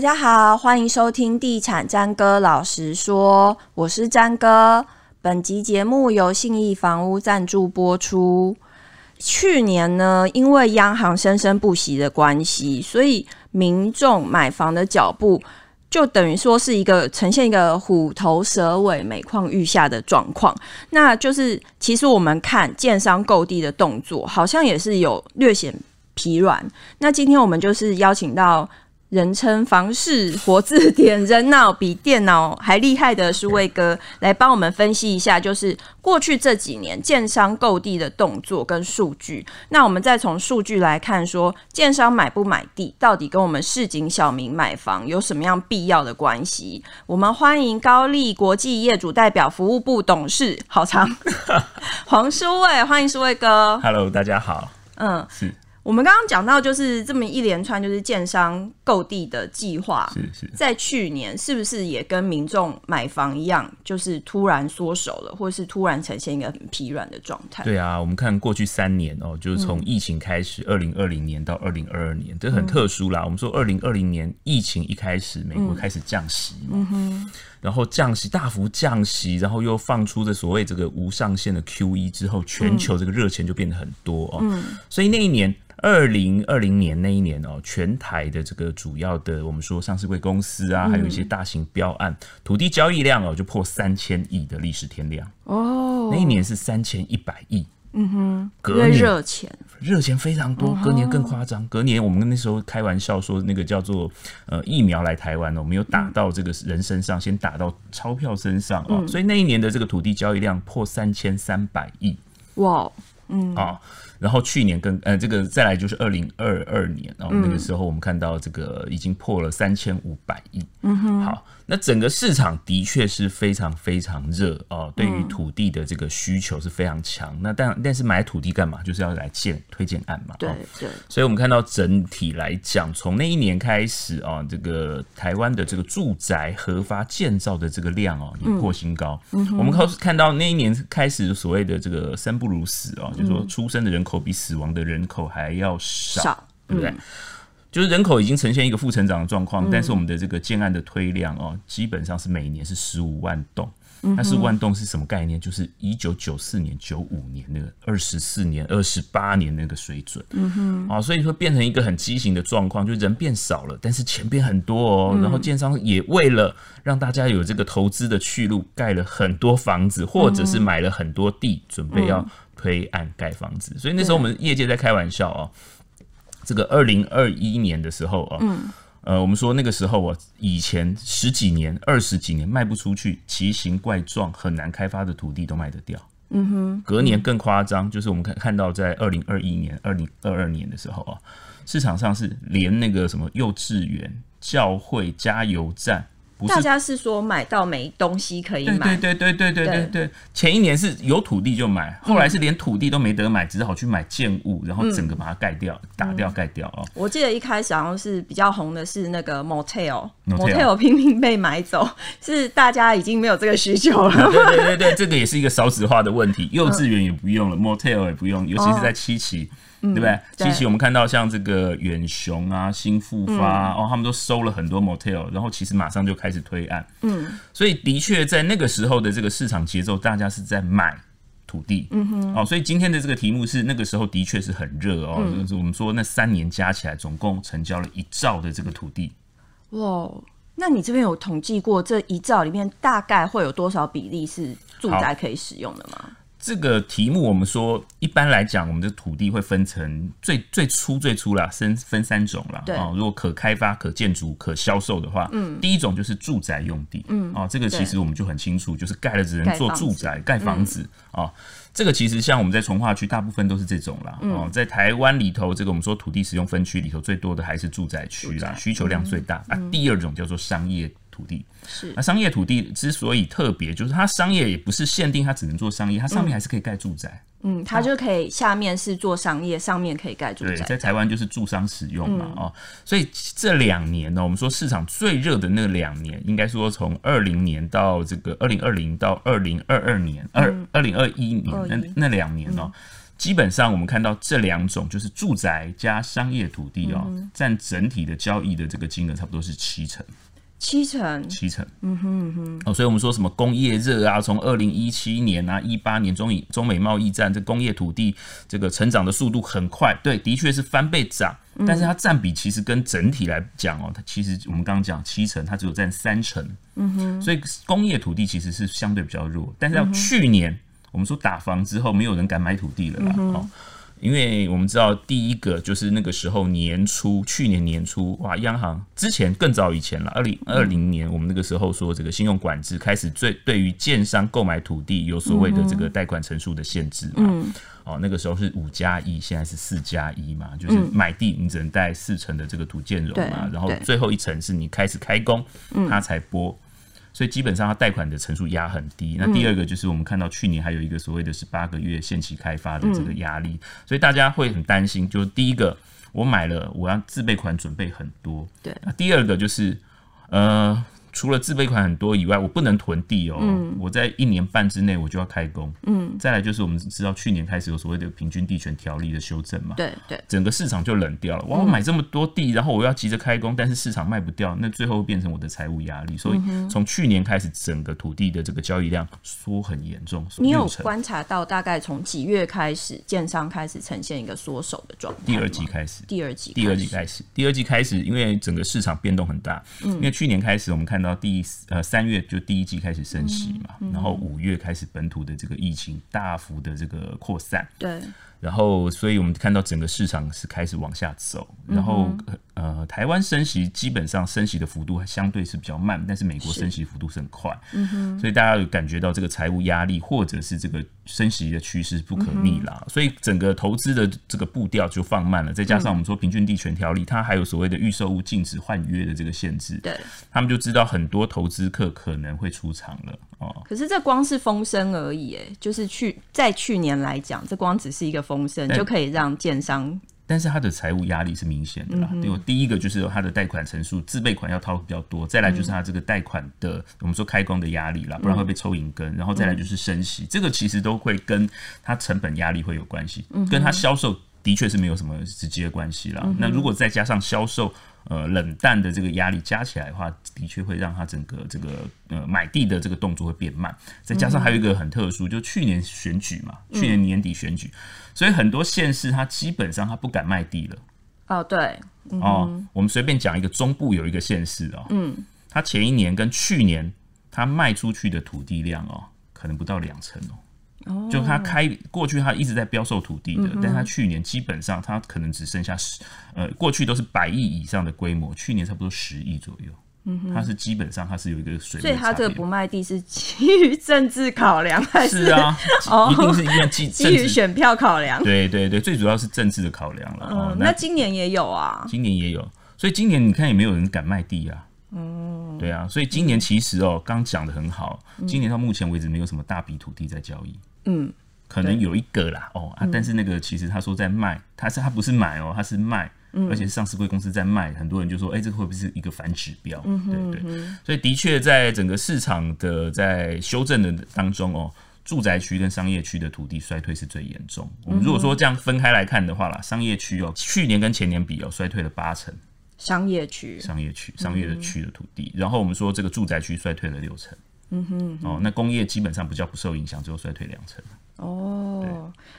大家好，欢迎收听《地产詹哥老实说》，我是詹哥。本集节目由信义房屋赞助播出。去年呢，因为央行生生不息的关系，所以民众买房的脚步就等于说是一个呈现一个虎头蛇尾、每况愈下的状况。那就是，其实我们看建商购地的动作，好像也是有略显疲软。那今天我们就是邀请到。人称房事活字典，人脑比电脑还厉害的书卫哥来帮我们分析一下，就是过去这几年建商购地的动作跟数据。那我们再从数据来看，说建商买不买地，到底跟我们市井小民买房有什么样必要的关系？我们欢迎高力国际业主代表服务部董事，好长，黄书卫，欢迎书卫哥。Hello，大家好。嗯，是。我们刚刚讲到，就是这么一连串，就是建商购地的计划，是是，在去年是不是也跟民众买房一样，就是突然缩手了，或是突然呈现一个很疲软的状态？对啊，我们看过去三年哦，就是从疫情开始，二零二零年到二零二二年，这很特殊啦。嗯、我们说二零二零年疫情一开始，美国开始降息嘛，嗯哼，然后降息大幅降息，然后又放出的所谓这个无上限的 QE 之后，全球这个热钱就变得很多哦，嗯，所以那一年。二零二零年那一年哦，全台的这个主要的我们说上市贵公司啊，还有一些大型标案，土地交易量哦就破三千亿的历史天量哦。那一年是三千一百亿，嗯哼，隔年热钱热钱非常多，隔年更夸张。隔年我们那时候开玩笑说，那个叫做呃疫苗来台湾呢，我们有打到这个人身上，先打到钞票身上哦。所以那一年的这个土地交易量破三千三百亿，哇，嗯啊。然后去年跟呃这个再来就是二零二二年，然后那个时候我们看到这个已经破了三千五百亿。嗯哼，好，那整个市场的确是非常非常热哦，对于土地的这个需求是非常强。那但但是买土地干嘛？就是要来建推荐案嘛。对对。所以我们看到整体来讲，从那一年开始啊，这个台湾的这个住宅核发建造的这个量哦也破新高。嗯哼。我们看看到那一年开始所谓的这个生不如死哦，就是说出生的人口。比死亡的人口还要少，少对不对？嗯、就是人口已经呈现一个负成长的状况，嗯、但是我们的这个建案的推量哦，基本上是每年是十五万栋。那十五万栋是什么概念？就是一九九四年、九五年那个二十四年、二十八年那个水准。嗯哼，啊，所以说变成一个很畸形的状况，就人变少了，但是钱变很多哦。然后建商也为了让大家有这个投资的去路，盖了很多房子，或者是买了很多地，准备要。推案盖房子，所以那时候我们业界在开玩笑哦。这个二零二一年的时候啊，嗯，呃，我们说那个时候啊，以前十几年、二十几年卖不出去、奇形怪状、很难开发的土地都卖得掉。嗯哼，隔年更夸张，就是我们看看到在二零二一年、二零二二年的时候啊，市场上是连那个什么幼稚园、教会、加油站。大家是说买到没东西可以买，对对对对对对对。前一年是有土地就买，后来是连土地都没得买，只好去买建物，然后整个把它盖掉、打掉、盖掉啊。我记得一开始好像是比较红的是那个 motel，motel 拼命被买走，是大家已经没有这个需求了。对对对对，这个也是一个少子化的问题，幼稚园也不用了，motel 也不用，尤其是在七期。对不对？其实我们看到像这个远雄啊、新复发、嗯、哦，他们都收了很多 motel，然后其实马上就开始推案。嗯，所以的确在那个时候的这个市场节奏，大家是在买土地。嗯哼。哦，所以今天的这个题目是那个时候的确是很热哦。嗯、就是我们说那三年加起来总共成交了一兆的这个土地。哇，那你这边有统计过这一兆里面大概会有多少比例是住宅可以使用的吗？这个题目我们说，一般来讲，我们的土地会分成最最初最初啦，分分三种啦。对啊，如果可开发、可建筑、可销售的话，嗯，第一种就是住宅用地，嗯，啊，这个其实我们就很清楚，就是盖了只能做住宅、盖房子啊。嗯这个其实像我们在从化区，大部分都是这种啦。哦，在台湾里头，这个我们说土地使用分区里头最多的还是住宅区啦，需求量最大。啊，第二种叫做商业土地。是。那商业土地之所以特别，就是它商业也不是限定它只能做商业，它上面还是可以盖住宅。嗯，它就可以下面是做商业，上面可以盖住宅。对，在台湾就是住商使用嘛，哦，所以这两年呢，我们说市场最热的那两年，应该说从二零年到这个二零二零到二零二二年，二二零二一年那那两年哦，基本上我们看到这两种就是住宅加商业土地哦，占、嗯、整体的交易的这个金额差不多是七成。七成，七成，嗯哼嗯哼，哦，所以我们说什么工业热啊，从二零一七年啊，一八年中以中美贸易战，这工业土地这个成长的速度很快，对，的确是翻倍涨，但是它占比其实跟整体来讲哦，它其实我们刚刚讲七成，它只有占三成，嗯哼，所以工业土地其实是相对比较弱，但是到去年我们说打房之后，没有人敢买土地了啦，哦。因为我们知道，第一个就是那个时候年初，去年年初，哇，央行之前更早以前了，二零二零年，我们那个时候说这个信用管制开始，最对于建商购买土地有所谓的这个贷款成数的限制嘛，嗯，哦，那个时候是五加一，现在是四加一嘛，就是买地你只能贷四成的这个土建融嘛，然后最后一层是你开始开工，它才拨。所以基本上，它贷款的成数压很低。那第二个就是我们看到去年还有一个所谓的十八个月限期开发的这个压力，所以大家会很担心。就是第一个，我买了，我要自备款准备很多。对。那第二个就是，呃。除了自备款很多以外，我不能囤地哦。嗯、我在一年半之内我就要开工。嗯，再来就是我们知道去年开始有所谓的平均地权条例的修正嘛。对对，整个市场就冷掉了。哇，我买这么多地，然后我要急着开工，但是市场卖不掉，那最后变成我的财务压力。所以从去年开始，整个土地的这个交易量缩很严重。你有观察到大概从几月开始，建商开始呈现一个缩手的状态？第二季开始。第二季。第二季开始。第二季开始，因为整个市场变动很大。嗯。因为去年开始，我们看。到第呃三月就第一季开始升息嘛，嗯嗯、然后五月开始本土的这个疫情大幅的这个扩散，对。然后，所以我们看到整个市场是开始往下走。然后，呃，台湾升息基本上升息的幅度相对是比较慢，但是美国升息幅度是很快。嗯哼。所以大家有感觉到这个财务压力，或者是这个升息的趋势不可逆啦。所以整个投资的这个步调就放慢了。再加上我们说平均地权条例，它还有所谓的预售物禁止换约的这个限制。对。他们就知道很多投资客可能会出场了哦。可是这光是风声而已，哎，就是去在去年来讲，这光只是一个。风声就可以让建商，但是他的财务压力是明显的啦。对、嗯，第一个就是他的贷款成数，自备款要掏比较多，再来就是他这个贷款的、嗯、我们说开工的压力啦，不然会被抽银根，然后再来就是升息，嗯、这个其实都会跟他成本压力会有关系，嗯、跟他销售的确是没有什么直接关系啦。嗯、那如果再加上销售，呃，冷淡的这个压力加起来的话，的确会让他整个这个呃买地的这个动作会变慢。再加上还有一个很特殊，就去年选举嘛，去年年底选举，所以很多县市它基本上它不敢卖地了。哦，对，哦，我们随便讲一个中部有一个县市哦，嗯，它前一年跟去年它卖出去的土地量哦，可能不到两成哦。就他开过去，他一直在标售土地的，嗯、但他去年基本上他可能只剩下十，呃，过去都是百亿以上的规模，去年差不多十亿左右。嗯哼，他是基本上他是有一个水，所以他这个不卖地是基于政治考量还是？是啊，一定是因为基 基于选票考量。对对对，最主要是政治的考量了。嗯，那今年也有啊，今年也有，所以今年你看也没有人敢卖地啊。嗯，对啊，所以今年其实哦，刚讲的很好，今年到目前为止没有什么大笔土地在交易。嗯，可能有一个啦，哦啊，但是那个其实他说在卖，他是他不是买哦，他是卖，而且上市贵公司在卖，很多人就说，哎，这个会不会是一个反指标？对对，所以的确在整个市场的在修正的当中哦，住宅区跟商业区的土地衰退是最严重。我们如果说这样分开来看的话啦，商业区哦，去年跟前年比哦，衰退了八成。商业区，商业区，商业的区的土地，然后我们说这个住宅区衰退了六成。嗯哼，哦，那工业基本上比较不受影响，只有衰退两成。哦，对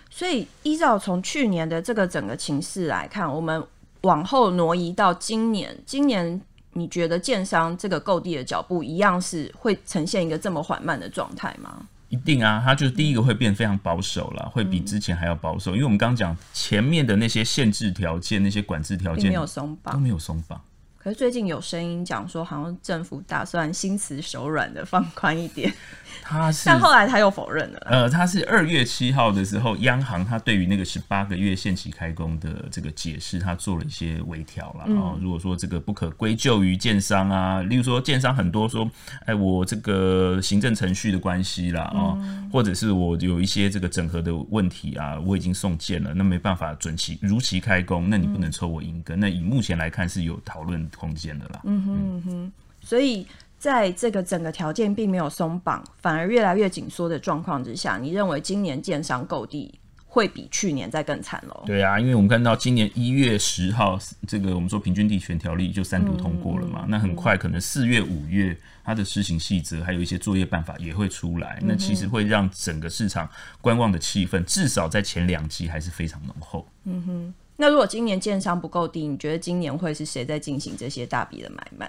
所以依照从去年的这个整个情势来看，我们往后挪移到今年，今年你觉得建商这个购地的脚步一样是会呈现一个这么缓慢的状态吗？一定啊，它就是第一个会变非常保守了，会比之前还要保守，因为我们刚刚讲前面的那些限制条件、那些管制条件没有松绑，都没有松绑。可是最近有声音讲说，好像政府打算心慈手软的放宽一点。他是，但后来他又否认了。呃，他是二月七号的时候，央行他对于那个十八个月限期开工的这个解释，他做了一些微调了。嗯、哦，如果说这个不可归咎于建商啊，例如说建商很多说，哎，我这个行政程序的关系啦，哦，嗯、或者是我有一些这个整合的问题啊，我已经送件了，那没办法准期如期开工，那你不能抽我银根。嗯、那以目前来看是有讨论空间的啦。嗯哼嗯哼，所以。在这个整个条件并没有松绑，反而越来越紧缩的状况之下，你认为今年建商购地会比去年再更惨喽。对啊，因为我们看到今年一月十号，这个我们说平均地权条例就三读通过了嘛，嗯、那很快可能四月、五月它的施行细则还有一些作业办法也会出来，嗯、那其实会让整个市场观望的气氛至少在前两季还是非常浓厚。嗯哼，那如果今年建商不够低，你觉得今年会是谁在进行这些大笔的买卖？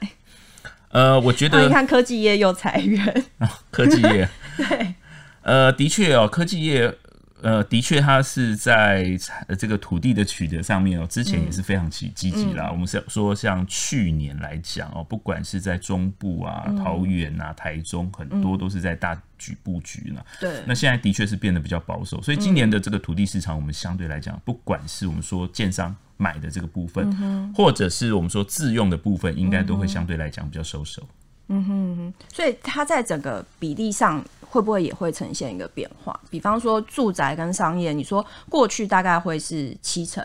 呃，我觉得、啊、你看科技业又裁员，科技业 对，呃，的确哦，科技业。呃，的确，它是在这个土地的取得上面哦，之前也是非常积积极啦。嗯、我们是说，像去年来讲哦，不管是在中部啊、嗯、桃园啊、台中，很多都是在大举布局呢。对、嗯，那现在的确是变得比较保守，所以今年的这个土地市场，我们相对来讲，不管是我们说建商买的这个部分，嗯、或者是我们说自用的部分，应该都会相对来讲比较收手。嗯哼哼，所以它在整个比例上会不会也会呈现一个变化？比方说住宅跟商业，你说过去大概会是七成，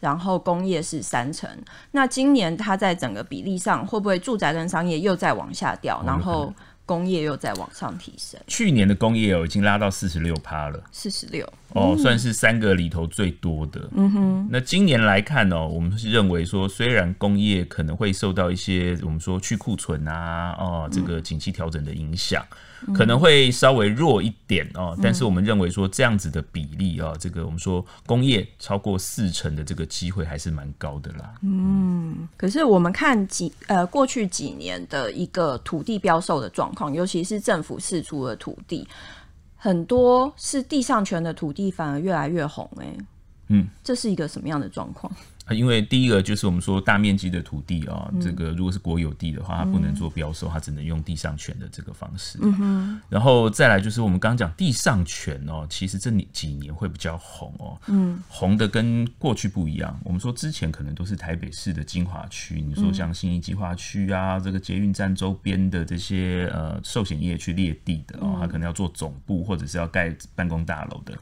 然后工业是三成，那今年它在整个比例上会不会住宅跟商业又在往下掉？然后工业又在往上提升。去年的工业哦，已经拉到四十六趴了，四十六哦，算是三个里头最多的。嗯哼，那今年来看哦，我们是认为说，虽然工业可能会受到一些我们说去库存啊，哦，这个景气调整的影响。可能会稍微弱一点哦，但是我们认为说这样子的比例啊，这个我们说工业超过四成的这个机会还是蛮高的啦。嗯，可是我们看几呃过去几年的一个土地标售的状况，尤其是政府释出的土地，很多是地上权的土地反而越来越红哎。嗯，这是一个什么样的状况？因为第一个就是我们说大面积的土地啊，这个如果是国有地的话，它不能做标售，它只能用地上权的这个方式。嗯哼。然后再来就是我们刚刚讲地上权哦，其实这几年会比较红哦。嗯。红的跟过去不一样。我们说之前可能都是台北市的精华区，你说像新义计划区啊，这个捷运站周边的这些呃寿险业去列地的哦，它可能要做总部或者是要盖办公大楼的。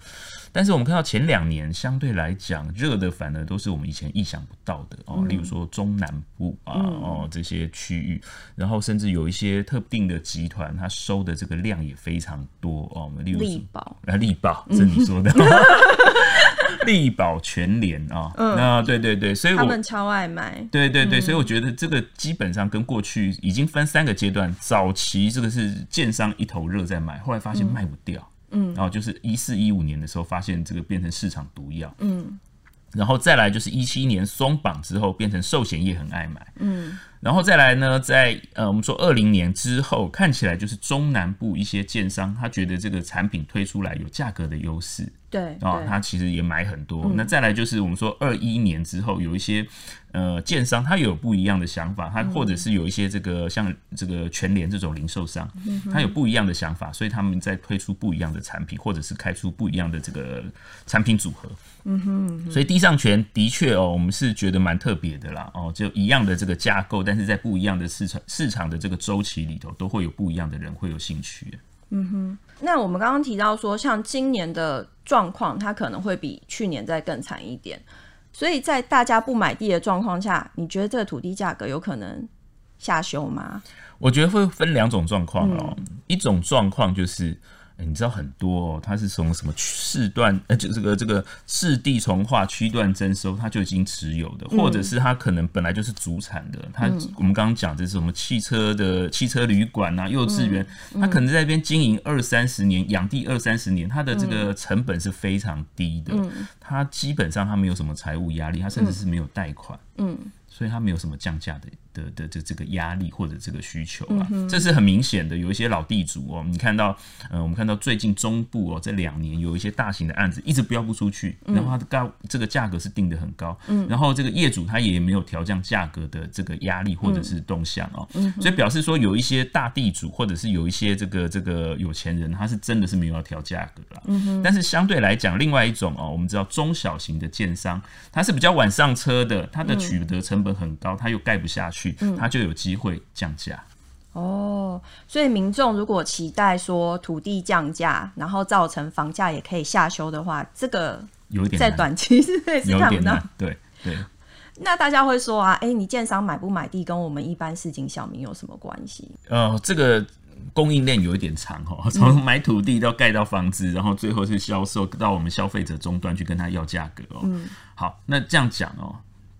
但是我们看到前两年相对来讲热的反而都是我们以前意想不到的哦，例如说中南部啊哦这些区域，然后甚至有一些特定的集团，它收的这个量也非常多哦。例如力宝啊，力宝是你说的，力宝全联啊，那对对对，所以他们超爱买，对对对，所以我觉得这个基本上跟过去已经分三个阶段，早期这个是建商一头热在买，后来发现卖不掉。嗯，然后就是一四一五年的时候，发现这个变成市场毒药。嗯，然后再来就是一七年松绑之后，变成寿险业很爱买。嗯，然后再来呢，在呃我们说二零年之后，看起来就是中南部一些建商，他觉得这个产品推出来有价格的优势。对，啊，他其实也买很多。嗯、那再来就是我们说二一年之后，有一些呃建商，他有不一样的想法，他或者是有一些这个像这个全联这种零售商，他有不一样的想法，所以他们在推出不一样的产品，或者是开出不一样的这个产品组合。嗯哼，所以地上权的确哦，我们是觉得蛮特别的啦。哦，就一样的这个架构，但是在不一样的市场市场的这个周期里头，都会有不一样的人会有兴趣。嗯哼，那我们刚刚提到说，像今年的状况，它可能会比去年再更惨一点。所以在大家不买地的状况下，你觉得这个土地价格有可能下修吗？我觉得会分两种状况哦，嗯、一种状况就是。欸、你知道很多、哦，它是从什么市段，呃，就这个这个市地从化区段征收，它就已经持有的，或者是它可能本来就是主产的。它、嗯、我们刚刚讲的是什么汽车的汽车旅馆啊、幼稚园，它可能在那边经营二三十年，养地二三十年，它的这个成本是非常低的，它基本上它没有什么财务压力，它甚至是没有贷款，嗯，所以它没有什么降价的。的的这这个压力或者这个需求啊，嗯、这是很明显的。有一些老地主哦，你看到，呃，我们看到最近中部哦，这两年有一些大型的案子一直标不出去，嗯、然后它的高这个价格是定的很高，嗯，然后这个业主他也没有调降价格的这个压力或者是动向哦，嗯、所以表示说有一些大地主或者是有一些这个这个有钱人，他是真的是没有要调价格了，嗯哼，但是相对来讲，另外一种哦，我们知道中小型的建商，他是比较晚上车的，他的取得成本很高，他又盖不下去。嗯，他就有机会降价哦。所以民众如果期待说土地降价，然后造成房价也可以下修的话，这个有点在短期之内是看不到。对对。那大家会说啊，哎、欸，你建商买不买地跟我们一般市井小民有什么关系？呃，这个供应链有一点长哦，从买土地到盖到房子，然后最后是销售到我们消费者终端去跟他要价格哦。嗯，好，那这样讲哦，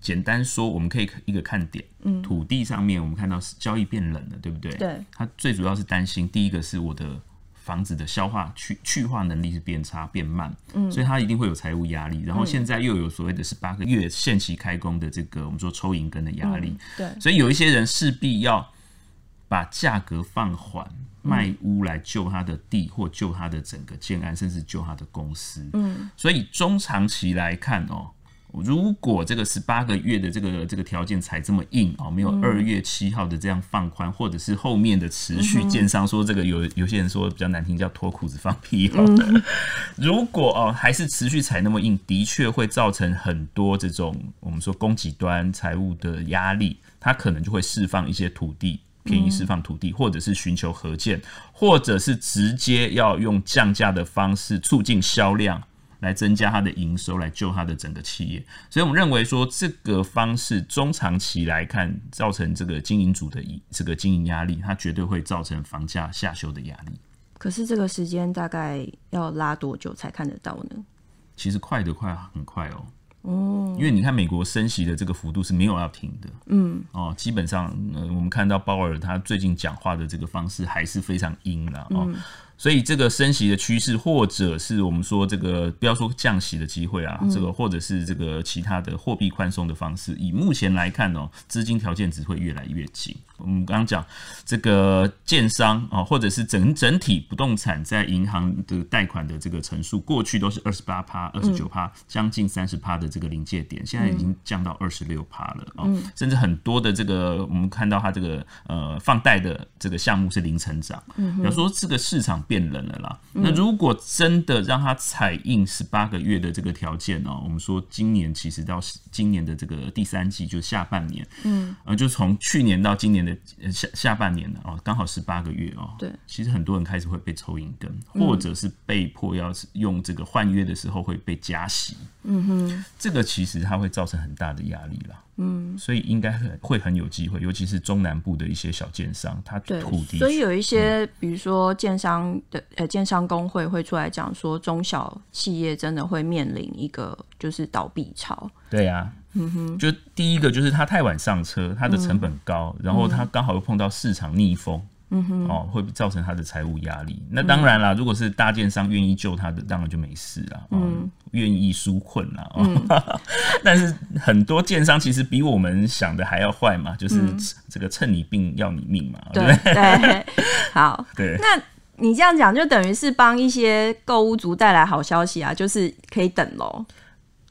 简单说，我们可以一个看点，嗯，土地上面我们看到交易变冷了，对不对？对，他最主要是担心第一个是我的。房子的消化去去化能力是变差变慢，嗯，所以他一定会有财务压力。然后现在又有所谓的十八个月限期开工的这个我们说抽银根的压力，对，所以有一些人势必要把价格放缓，卖屋来救他的地或救他的整个建安，甚至救他的公司，嗯，所以中长期来看哦。如果这个十八个月的这个这个条件才这么硬哦，没有二月七号的这样放宽，或者是后面的持续，建商说这个有有些人说比较难听叫脱裤子放屁哦。如果哦还是持续踩那么硬，的确会造成很多这种我们说供给端财务的压力，它可能就会释放一些土地，便宜释放土地，或者是寻求合建，或者是直接要用降价的方式促进销量。来增加它的营收，来救它的整个企业，所以我们认为说这个方式中长期来看，造成这个经营主的这个经营压力，它绝对会造成房价下修的压力。可是这个时间大概要拉多久才看得到呢？其实快的快，很快哦。哦，因为你看美国升息的这个幅度是没有要停的。嗯，哦，基本上，呃，我们看到鲍尔他最近讲话的这个方式还是非常阴了哦。嗯所以这个升息的趋势，或者是我们说这个不要说降息的机会啊，这个或者是这个其他的货币宽松的方式，以目前来看哦，资金条件只会越来越紧。我们刚刚讲这个建商啊，或者是整整体不动产在银行的贷款的这个成数，过去都是二十八趴、二十九趴，将近三十趴的这个临界点，现在已经降到二十六趴了啊，甚至很多的这个我们看到它这个呃放贷的这个项目是零成长，比如说这个市场变冷了啦。那如果真的让它采印十八个月的这个条件哦，我们说今年其实到今年的这个第三季就下半年，嗯，呃，就从去年到今年的。下下半年了哦，刚好十八个月哦。对，其实很多人开始会被抽银根，或者是被迫要用这个换约的时候会被加息。嗯哼，这个其实它会造成很大的压力啦。嗯，所以应该很会很有机会，尤其是中南部的一些小建商，他土地。所以有一些，比如说建商的呃建商工会会出来讲说，中小企业真的会面临一个就是倒闭潮。对呀。嗯哼，就第一个就是他太晚上车，他的成本高，嗯、然后他刚好又碰到市场逆风，嗯哼，哦，会造成他的财务压力。那当然啦，如果是大建商愿意救他的，当然就没事了，嗯，愿意纾困啦，嗯、但是很多建商其实比我们想的还要坏嘛，就是这个趁你病要你命嘛，嗯、对不对？对，好，对，那你这样讲就等于是帮一些购物族带来好消息啊，就是可以等喽。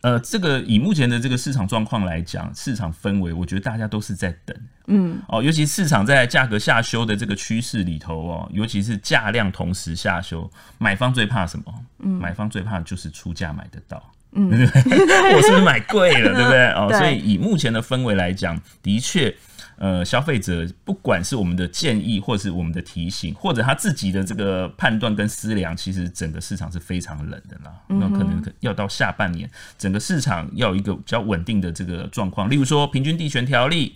呃，这个以目前的这个市场状况来讲，市场氛围，我觉得大家都是在等，嗯，哦，尤其市场在价格下修的这个趋势里头哦，尤其是价量同时下修，买方最怕什么？嗯，买方最怕就是出价买得到，嗯，我 是不是买贵了，对不对？哦，所以以目前的氛围来讲，的确。呃，消费者不管是我们的建议，或是我们的提醒，或者他自己的这个判断跟思量，其实整个市场是非常冷的啦。那可能要到下半年，整个市场要有一个比较稳定的这个状况。例如说，平均地权条例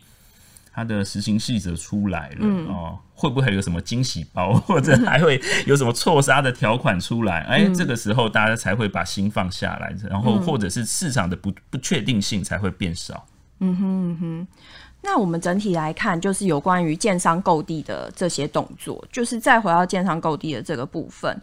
它的实行细则出来了哦，会不会有什么惊喜包，或者还会有什么错杀的条款出来？哎，这个时候大家才会把心放下来，然后或者是市场的不不确定性才会变少。嗯哼嗯哼。那我们整体来看，就是有关于建商购地的这些动作，就是再回到建商购地的这个部分，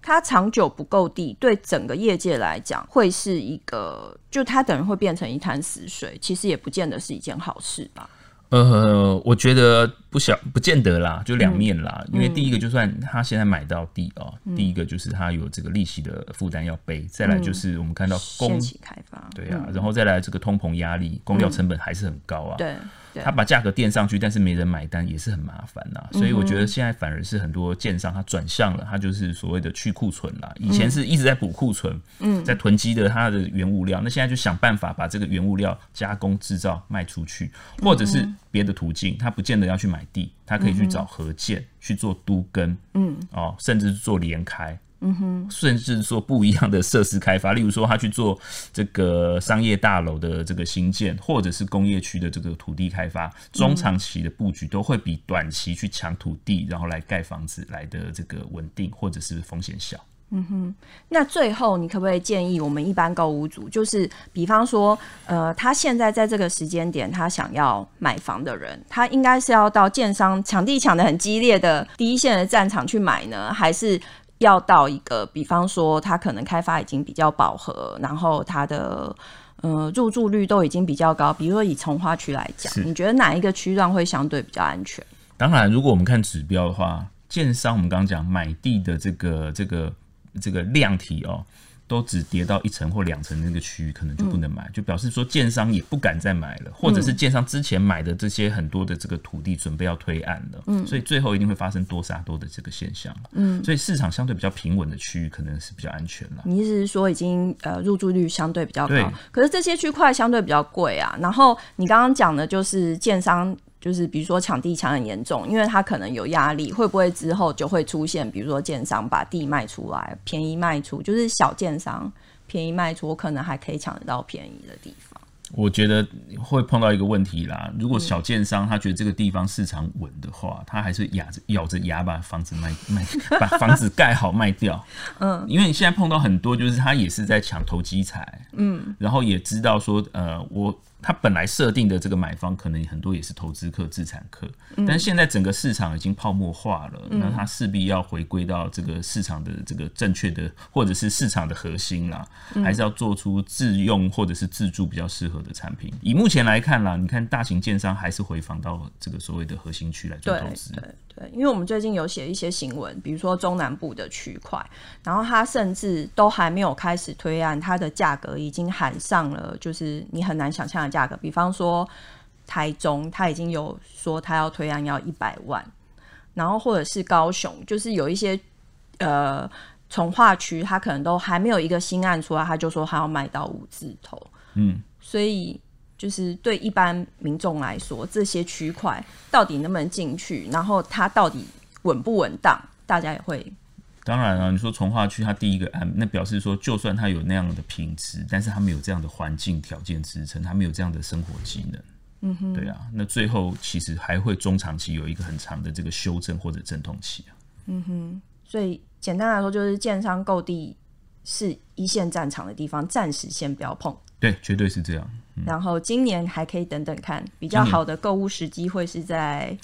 它长久不购地，对整个业界来讲，会是一个，就它等于会变成一潭死水，其实也不见得是一件好事吧。呃，我觉得不小，不见得啦，就两面啦。嗯、因为第一个，就算他现在买到地哦，嗯、第一个就是他有这个利息的负担要背，再来就是我们看到供给开发，对啊，然后再来这个通膨压力，供料成本还是很高啊。嗯、对。他把价格垫上去，但是没人买单，也是很麻烦呐。所以我觉得现在反而是很多建商他转向了，他就是所谓的去库存啦。以前是一直在补库存，嗯，在囤积的它的原物料，那现在就想办法把这个原物料加工制造卖出去，或者是别的途径，他不见得要去买地，他可以去找合建去做都更，嗯，哦，甚至做联开。嗯哼，甚至做不一样的设施开发，例如说他去做这个商业大楼的这个新建，或者是工业区的这个土地开发，中长期的布局都会比短期去抢土地，然后来盖房子来的这个稳定，或者是风险小。嗯哼，那最后你可不可以建议我们一般购屋族，就是比方说，呃，他现在在这个时间点，他想要买房的人，他应该是要到建商抢地抢得很激烈的第一线的战场去买呢，还是要到一个比方说它可能开发已经比较饱和，然后它的呃入住率都已经比较高，比如说以从化区来讲，你觉得哪一个区段会相对比较安全？当然，如果我们看指标的话，建商我们刚刚讲买地的这个这个。这个量体哦，都只跌到一层或两层那个区域，可能就不能买，嗯，就表示说建商也不敢再买了，或者是建商之前买的这些很多的这个土地准备要推案了，嗯，所以最后一定会发生多杀多的这个现象，嗯，所以市场相对比较平稳的区域可能是比较安全了。你意思是说已经呃入住率相对比较高，可是这些区块相对比较贵啊。然后你刚刚讲的就是建商。就是比如说抢地抢很严重，因为他可能有压力，会不会之后就会出现，比如说建商把地卖出来，便宜卖出，就是小建商便宜卖出，我可能还可以抢得到便宜的地方。我觉得会碰到一个问题啦，如果小建商他觉得这个地方市场稳的话，他还是咬着咬着牙把房子卖卖，把房子盖好卖掉。嗯，因为你现在碰到很多，就是他也是在抢投机财，嗯，然后也知道说，呃，我。他本来设定的这个买方可能很多也是投资客、资产客，但是现在整个市场已经泡沫化了，那它势必要回归到这个市场的这个正确的或者是市场的核心啦，还是要做出自用或者是自住比较适合的产品。以目前来看啦，你看大型建商还是回访到这个所谓的核心区来做投资。对，因为我们最近有写一些新闻，比如说中南部的区块，然后它甚至都还没有开始推案，它的价格已经喊上了，就是你很难想象的价格。比方说台中，它已经有说它要推案要一百万，然后或者是高雄，就是有一些呃从化区，它可能都还没有一个新案出来，他就说他要卖到五字头。嗯，所以。就是对一般民众来说，这些区块到底能不能进去，然后它到底稳不稳当，大家也会。当然了、啊，你说从化区，它第一个案，那表示说，就算它有那样的品质，但是它没有这样的环境条件支撑，它没有这样的生活机能。嗯哼，对啊，那最后其实还会中长期有一个很长的这个修正或者阵痛期啊。嗯哼，所以简单来说，就是建商购地是一线战场的地方，暂时先不要碰。对，绝对是这样。然后今年还可以等等看，比较好的购物时机会是在，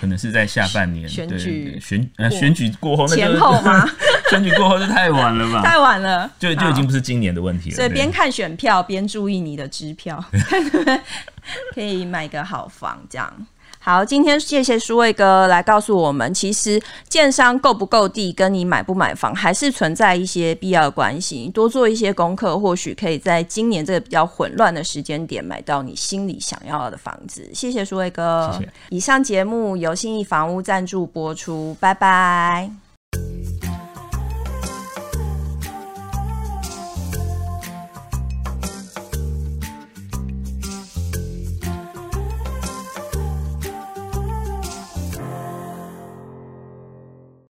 可能是在下半年选举选呃选举过后前后吗？选举过后就太晚了吧？太晚了，就就已经不是今年的问题了。所以边看选票边注意你的支票，可以买个好房这样。好，今天谢谢舒卫哥来告诉我们，其实建商够不够地跟你买不买房还是存在一些必要的关系。多做一些功课，或许可以在今年这个比较混乱的时间点买到你心里想要的房子。谢谢舒卫哥，谢谢。以上节目由信义房屋赞助播出，拜拜。